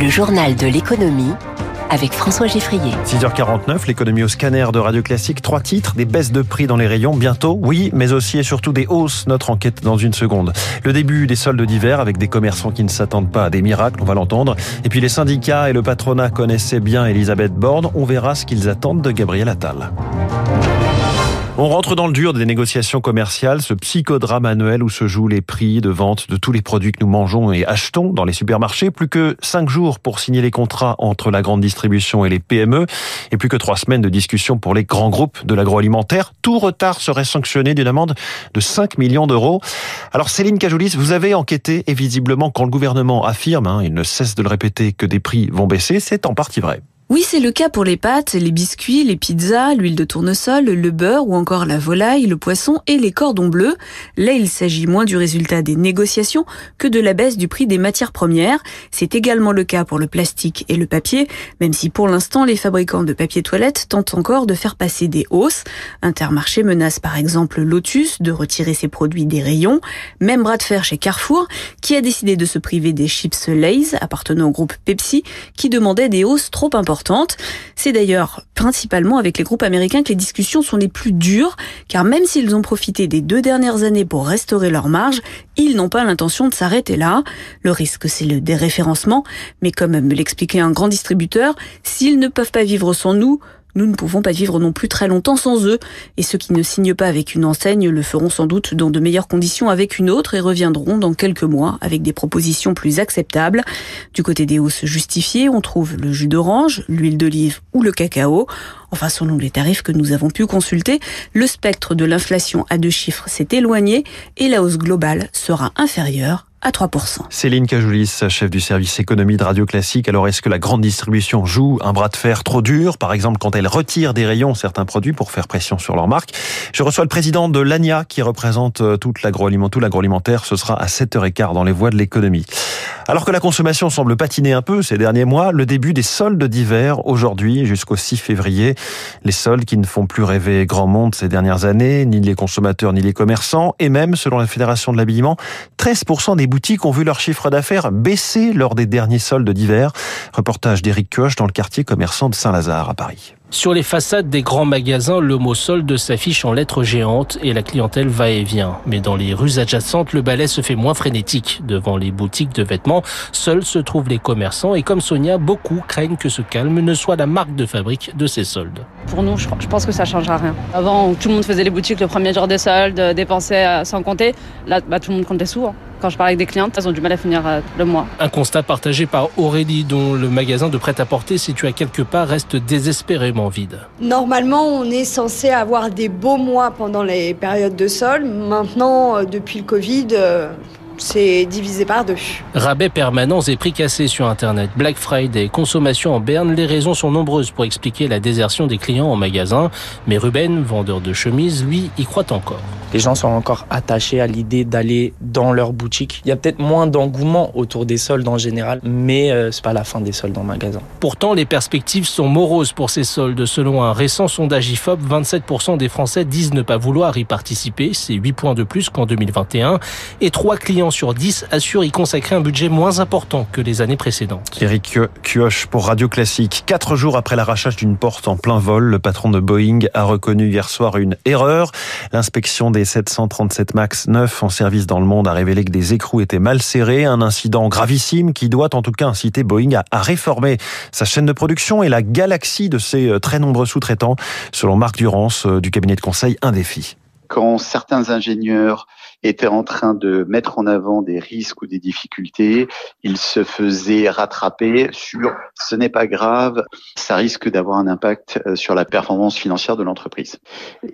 Le journal de l'économie avec François Geffrier. 6h49, l'économie au scanner de Radio Classique. Trois titres, des baisses de prix dans les rayons bientôt, oui, mais aussi et surtout des hausses. Notre enquête dans une seconde. Le début des soldes d'hiver avec des commerçants qui ne s'attendent pas à des miracles, on va l'entendre. Et puis les syndicats et le patronat connaissaient bien Elisabeth Borne. On verra ce qu'ils attendent de Gabriel Attal. On rentre dans le dur des négociations commerciales, ce psychodrame annuel où se jouent les prix de vente de tous les produits que nous mangeons et achetons dans les supermarchés. Plus que cinq jours pour signer les contrats entre la grande distribution et les PME et plus que trois semaines de discussion pour les grands groupes de l'agroalimentaire. Tout retard serait sanctionné d'une amende de 5 millions d'euros. Alors Céline Cajoulis, vous avez enquêté et visiblement quand le gouvernement affirme, hein, il ne cesse de le répéter, que des prix vont baisser, c'est en partie vrai. Oui, c'est le cas pour les pâtes, les biscuits, les pizzas, l'huile de tournesol, le beurre ou encore la volaille, le poisson et les cordons bleus. Là, il s'agit moins du résultat des négociations que de la baisse du prix des matières premières. C'est également le cas pour le plastique et le papier, même si pour l'instant, les fabricants de papier toilette tentent encore de faire passer des hausses. Intermarché menace par exemple Lotus de retirer ses produits des rayons. Même bras de fer chez Carrefour, qui a décidé de se priver des chips Lay's appartenant au groupe Pepsi, qui demandait des hausses trop importantes c'est d'ailleurs principalement avec les groupes américains que les discussions sont les plus dures, car même s'ils ont profité des deux dernières années pour restaurer leur marge, ils n'ont pas l'intention de s'arrêter là. Le risque, c'est le déréférencement, mais comme me l'expliquait un grand distributeur, s'ils ne peuvent pas vivre sans nous, nous ne pouvons pas vivre non plus très longtemps sans eux, et ceux qui ne signent pas avec une enseigne le feront sans doute dans de meilleures conditions avec une autre et reviendront dans quelques mois avec des propositions plus acceptables. Du côté des hausses justifiées, on trouve le jus d'orange, l'huile d'olive ou le cacao. Enfin, selon les tarifs que nous avons pu consulter, le spectre de l'inflation à deux chiffres s'est éloigné et la hausse globale sera inférieure à 3%. Céline Cajoulis, chef du service économie de Radio Classique. Alors, est-ce que la grande distribution joue un bras de fer trop dur, par exemple quand elle retire des rayons certains produits pour faire pression sur leur marque Je reçois le président de l'ANIA qui représente euh, toute tout l'agroalimentaire. Ce sera à 7h15 dans les voies de l'économie. Alors que la consommation semble patiner un peu ces derniers mois, le début des soldes d'hiver aujourd'hui jusqu'au 6 février. Les soldes qui ne font plus rêver grand monde ces dernières années, ni les consommateurs ni les commerçants, et même, selon la Fédération de l'habillement, 13% des boutiques ont vu leur chiffre d'affaires baisser lors des derniers soldes d'hiver. Reportage d'Éric Koch dans le quartier commerçant de Saint-Lazare à Paris. Sur les façades des grands magasins, le mot solde s'affiche en lettres géantes et la clientèle va et vient. Mais dans les rues adjacentes, le balai se fait moins frénétique. Devant les boutiques de vêtements, seuls se trouvent les commerçants et comme Sonia, beaucoup craignent que ce calme ne soit la marque de fabrique de ces soldes. Pour nous, je pense que ça changera rien. Avant, tout le monde faisait les boutiques le premier jour des soldes, dépensait sans compter. Là, bah, tout le monde compte les sous. Hein. Quand je parle avec des clientes, elles ont du mal à finir euh, le mois. Un constat partagé par Aurélie, dont le magasin de prêt-à-porter situé à quelque part reste désespérément vide. Normalement, on est censé avoir des beaux mois pendant les périodes de sol. Maintenant, euh, depuis le Covid, euh, c'est divisé par deux. Rabais permanents et prix cassés sur Internet, Black Friday, consommation en berne, les raisons sont nombreuses pour expliquer la désertion des clients en magasin. Mais Ruben, vendeur de chemises, lui, y croit encore. Les gens sont encore attachés à l'idée d'aller dans leur boutique. Il y a peut-être moins d'engouement autour des soldes en général, mais euh, c'est pas la fin des soldes en magasin. Pourtant, les perspectives sont moroses pour ces soldes. Selon un récent sondage IFOP, 27% des Français disent ne pas vouloir y participer. C'est 8 points de plus qu'en 2021. Et 3 clients sur 10 assure y consacrer un budget moins important que les années précédentes. Eric Kioch pour Radio Classique. Quatre jours après l'arrachage d'une porte en plein vol, le patron de Boeing a reconnu hier soir une erreur. L'inspection des 737 MAX 9 en service dans le monde a révélé que des écrous étaient mal serrés. Un incident gravissime qui doit en tout cas inciter Boeing à, réformer sa chaîne de production et la galaxie de ses euh, très nombreux sous-traitants, selon Marc Durance euh, du cabinet de conseil Un Défi. Quand certains ingénieurs était en train de mettre en avant des risques ou des difficultés, il se faisait rattraper sur ce n'est pas grave, ça risque d'avoir un impact euh, sur la performance financière de l'entreprise.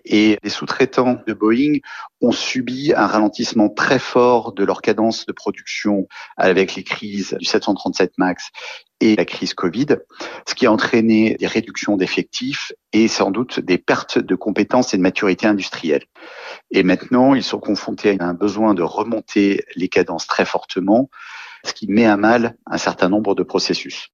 Et les sous-traitants de Boeing ont subi un ralentissement très fort de leur cadence de production avec les crises du 737 MAX et la crise Covid, ce qui a entraîné des réductions d'effectifs et sans doute des pertes de compétences et de maturité industrielle. Et maintenant, ils sont confrontés à un besoin de remonter les cadences très fortement, ce qui met à mal un certain nombre de processus.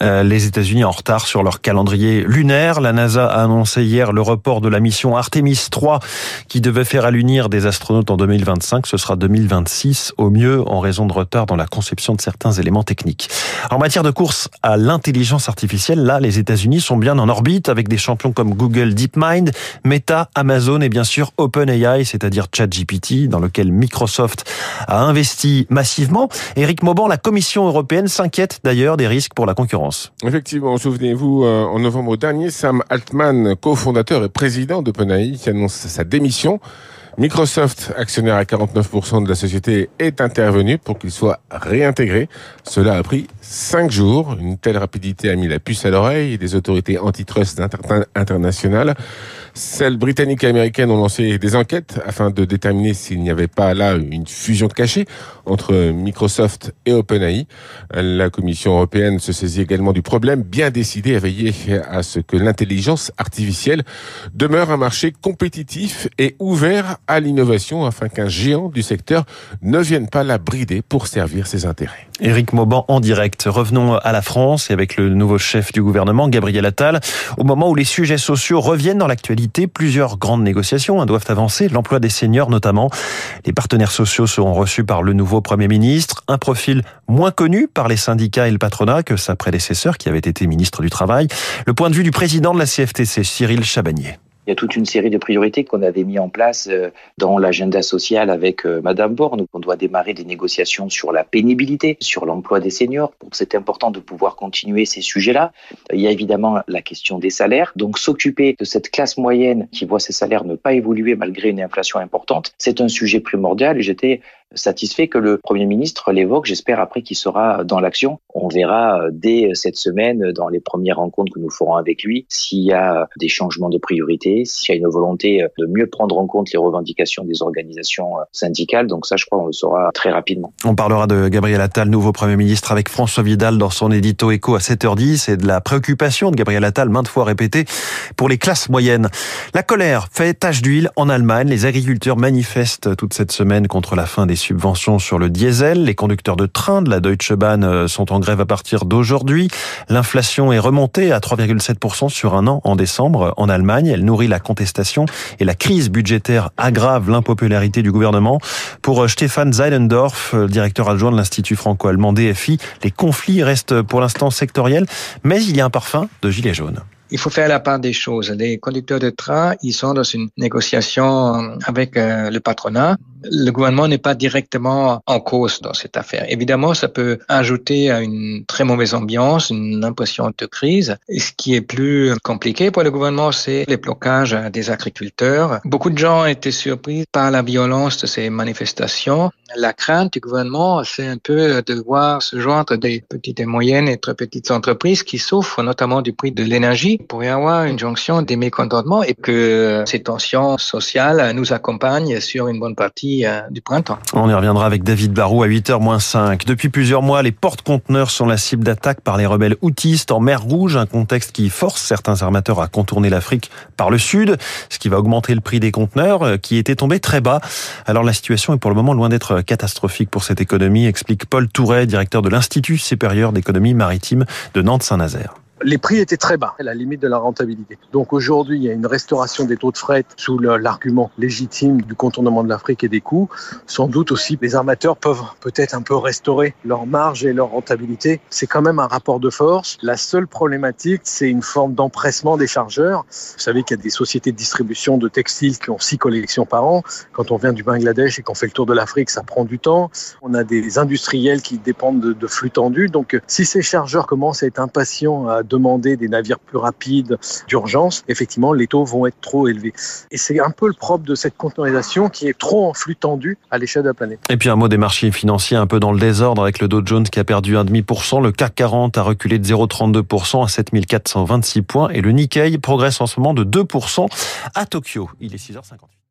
Euh, les États-Unis en retard sur leur calendrier lunaire. La NASA a annoncé hier le report de la mission Artemis 3 qui devait faire allunir des astronautes en 2025. Ce sera 2026 au mieux en raison de retard dans la conception de certains éléments techniques. En matière de course à l'intelligence artificielle, là, les États-Unis sont bien en orbite avec des champions comme Google DeepMind, Meta, Amazon et bien sûr OpenAI, c'est-à-dire ChatGPT, dans lequel Microsoft a investi massivement. Éric Mauban, la Commission européenne s'inquiète d'ailleurs des risques pour la concurrence. Effectivement, souvenez-vous, euh, en novembre dernier, Sam Altman, cofondateur et président d'OpenAI, qui annonce sa démission. Microsoft, actionnaire à 49% de la société, est intervenu pour qu'il soit réintégré. Cela a pris cinq jours. Une telle rapidité a mis la puce à l'oreille des autorités antitrust internationales. Celles britanniques et américaines ont lancé des enquêtes afin de déterminer s'il n'y avait pas là une fusion cachée entre Microsoft et OpenAI. La Commission européenne se saisit également du problème, bien décidée à veiller à ce que l'intelligence artificielle demeure un marché compétitif et ouvert à l'innovation afin qu'un géant du secteur ne vienne pas la brider pour servir ses intérêts. Éric Mauban en direct. Revenons à la France et avec le nouveau chef du gouvernement, Gabriel Attal. Au moment où les sujets sociaux reviennent dans l'actualité, plusieurs grandes négociations hein, doivent avancer, l'emploi des seniors notamment. Les partenaires sociaux seront reçus par le nouveau Premier ministre, un profil moins connu par les syndicats et le patronat que sa prédécesseur qui avait été ministre du Travail. Le point de vue du président de la CFTC, Cyril Chabagnier. Il y a toute une série de priorités qu'on avait mis en place euh, dans l'agenda social avec euh, Madame Borne. On doit démarrer des négociations sur la pénibilité, sur l'emploi des seniors. C'est important de pouvoir continuer ces sujets-là. Il y a évidemment la question des salaires. Donc s'occuper de cette classe moyenne qui voit ses salaires ne pas évoluer malgré une inflation importante, c'est un sujet primordial. J'étais satisfait que le Premier ministre l'évoque. J'espère après qu'il sera dans l'action. On verra euh, dès cette semaine, dans les premières rencontres que nous ferons avec lui, s'il y a des changements de priorité, s'il y a une volonté euh, de mieux prendre en compte les revendications des organisations euh, syndicales. Donc ça, je crois, on le saura très rapidement. On parlera de Gabriel Attal, nouveau Premier ministre, avec François Vidal dans son édito écho à 7h10 et de la préoccupation de Gabriel Attal, maintes fois répétée, pour les classes moyennes. La colère fait tache d'huile en Allemagne. Les agriculteurs manifestent toute cette semaine contre la fin des subventions sur le diesel. Les conducteurs de train de la Deutsche Bahn euh, sont en grève à partir d'aujourd'hui. L'inflation est remontée à 3,7% sur un an en décembre en Allemagne. Elle nourrit la contestation et la crise budgétaire aggrave l'impopularité du gouvernement. Pour euh, Stéphane Zeilendorf, euh, directeur adjoint de l'Institut franco-allemand DFI, les conflits restent pour l'instant sectoriels, mais il y a un parfum de gilet jaune il faut faire la part des choses. Les conducteurs de train, ils sont dans une négociation avec le patronat le gouvernement n'est pas directement en cause dans cette affaire. Évidemment, ça peut ajouter à une très mauvaise ambiance, une impression de crise. Et ce qui est plus compliqué pour le gouvernement, c'est les blocages des agriculteurs. Beaucoup de gens étaient surpris par la violence de ces manifestations. La crainte du gouvernement, c'est un peu de voir se joindre des petites et moyennes et très petites entreprises qui souffrent notamment du prix de l'énergie. pour y avoir une jonction des mécontentements et que ces tensions sociales nous accompagnent sur une bonne partie euh, du printemps. On y reviendra avec David Barou à 8h-5. Depuis plusieurs mois, les porte-conteneurs sont la cible d'attaque par les rebelles houtistes en mer Rouge, un contexte qui force certains armateurs à contourner l'Afrique par le sud, ce qui va augmenter le prix des conteneurs euh, qui étaient tombés très bas. Alors la situation est pour le moment loin d'être catastrophique pour cette économie, explique Paul Touret, directeur de l'Institut supérieur d'économie maritime de Nantes-Saint-Nazaire les prix étaient très bas, à la limite de la rentabilité. Donc aujourd'hui, il y a une restauration des taux de fret sous l'argument légitime du contournement de l'Afrique et des coûts. Sans doute aussi, les armateurs peuvent peut-être un peu restaurer leur marge et leur rentabilité. C'est quand même un rapport de force. La seule problématique, c'est une forme d'empressement des chargeurs. Vous savez qu'il y a des sociétés de distribution de textiles qui ont six collections par an. Quand on vient du Bangladesh et qu'on fait le tour de l'Afrique, ça prend du temps. On a des industriels qui dépendent de, de flux tendus. Donc si ces chargeurs commencent à être impatients à demander des navires plus rapides d'urgence, effectivement, les taux vont être trop élevés. Et c'est un peu le propre de cette conteneurisation qui est trop en flux tendu à l'échelle de la planète. Et puis un mot des marchés financiers un peu dans le désordre avec le Dow Jones qui a perdu 1,5%, le CAC 40 a reculé de 0,32% à 7426 points et le Nikkei progresse en ce moment de 2% à Tokyo. Il est 6h58.